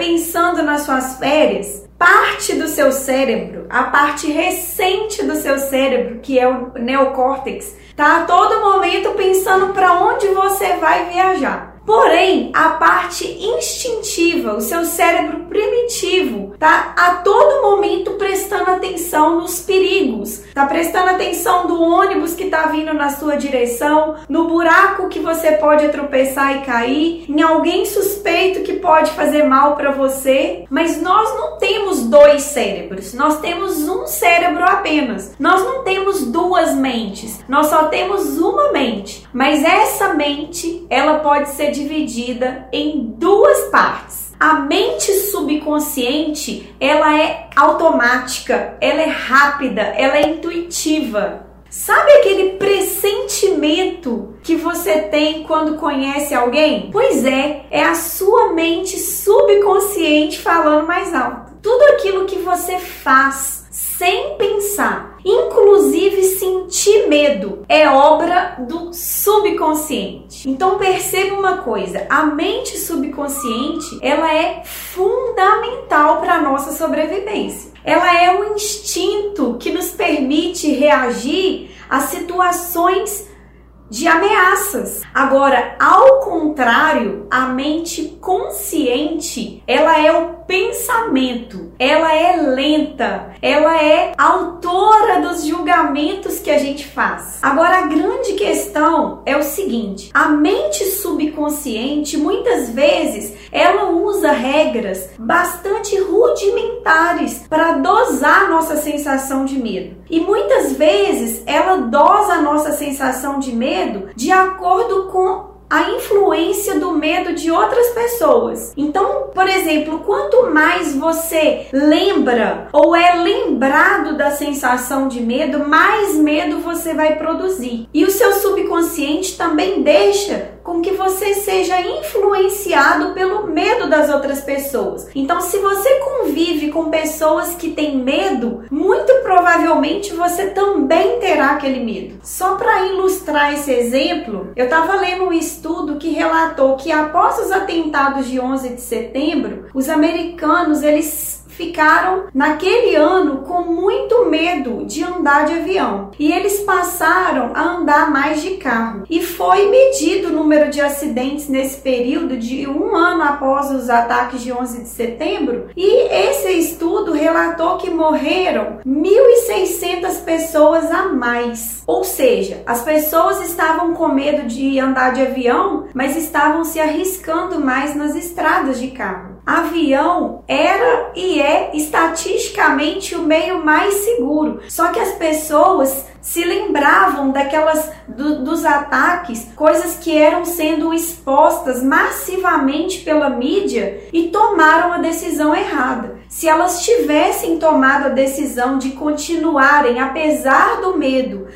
Pensando nas suas férias, parte do seu cérebro, a parte recente do seu cérebro, que é o neocórtex, tá a todo momento pensando para onde você vai viajar. Porém, a parte instintiva, o seu cérebro primitivo, tá a todo momento prestando atenção nos perigos, tá prestando atenção do ônibus que tá vindo na sua direção, no buraco que você pode tropeçar e cair, em alguém suspeito que pode fazer mal para você. Mas nós não temos dois cérebros, nós temos um cérebro apenas. Nós não temos duas mentes, nós só temos uma mente. Mas essa mente, ela pode ser dividida em duas partes. A mente subconsciente, ela é automática, ela é rápida, ela é intuitiva. Sabe aquele pressentimento que você tem quando conhece alguém? Pois é, é a sua mente subconsciente falando mais alto. Tudo aquilo que você faz sem pensar Inclusive, sentir medo é obra do subconsciente. Então perceba uma coisa, a mente subconsciente, ela é fundamental para a nossa sobrevivência. Ela é um instinto reagir a situações de ameaças. Agora, ao contrário, a mente consciente, ela é o pensamento, ela é lenta, ela é autora dos julgamentos que a gente faz. Agora, a grande questão é o seguinte: a mente subconsciente, muitas vezes, ela usa regras bastante rudimentares para dosar nossa sensação de medo. E muitas vezes ela dosa a nossa sensação de medo de acordo com a influência do medo de outras pessoas. Então, por exemplo, quanto mais você lembra ou é lembrado da sensação de medo, mais medo você vai produzir. E o seu subconsciente também deixa com que você seja influenciado pelo medo das outras pessoas. Então, se você convive com pessoas que têm medo, muito provavelmente você também terá aquele medo. Só para ilustrar esse exemplo, eu estava lendo um estudo que relatou que após os atentados de 11 de setembro, os americanos eles ficaram naquele ano com muito medo de andar de avião e eles passaram a andar mais de carro. E foi medido o número de acidentes nesse período de um ano após os ataques de 11 de setembro. E esse estudo relatou que morreram 1.600 pessoas a mais. Ou seja, as pessoas estavam com medo de andar de avião, mas estavam se arriscando mais nas estradas de carro avião era e é estatisticamente o meio mais seguro. Só que as pessoas se lembravam daquelas do, dos ataques, coisas que eram sendo expostas massivamente pela mídia e tomaram a decisão errada. Se elas tivessem tomado a decisão de continuarem apesar do medo,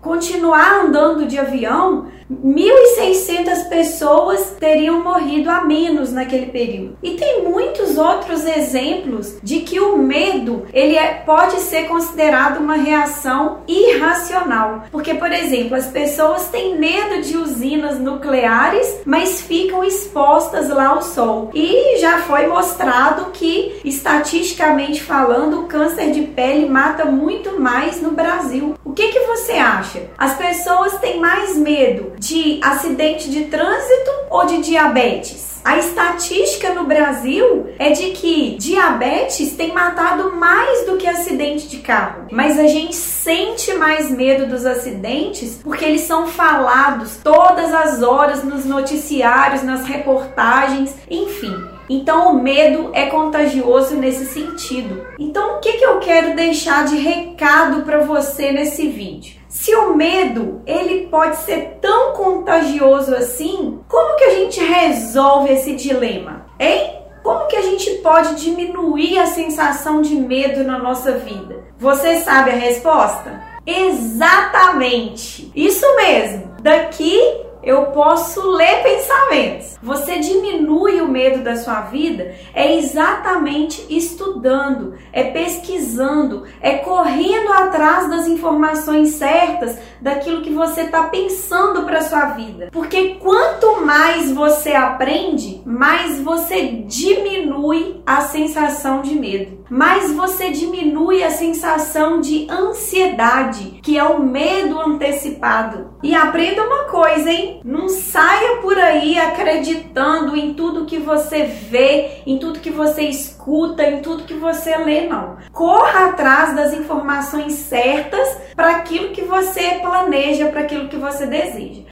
continuar andando de avião, 1.600 pessoas teriam morrido a menos naquele período. E tem muitos outros exemplos de que o medo ele é, pode ser considerado uma reação irracional. Porque, por exemplo, as pessoas têm medo de usinas nucleares, mas ficam expostas lá ao sol. E já foi mostrado que, estatisticamente falando, o câncer de pele mata muito mais no Brasil. O que, que você acha? As pessoas têm mais medo de acidente de trânsito ou de diabetes? A estatística no Brasil é de que diabetes tem matado mais do que acidente de carro. Mas a gente sente mais medo dos acidentes porque eles são falados todas as horas nos noticiários, nas reportagens, enfim. Então o medo é contagioso nesse sentido. Então o que, que eu quero deixar de recado para você nesse vídeo? Se o medo ele pode ser tão contagioso assim, como que a gente resolve esse dilema? Hein? Como que a gente pode diminuir a sensação de medo na nossa vida? Você sabe a resposta? Exatamente! Isso mesmo! Daqui eu posso ler pensamentos. Você diminui o medo da sua vida é exatamente estudando, é pesquisando, é correndo atrás das informações certas daquilo que você está pensando para sua vida. Porque quanto mais você aprende, mais você diminui a sensação de medo, mais você diminui a sensação de ansiedade, que é o medo antecipado. E aprenda uma coisa, hein? Não saia por aí acreditando em tudo que você vê, em tudo que você escuta, em tudo que você lê, não. Corra atrás das informações certas para aquilo que você planeja, para aquilo que você deseja.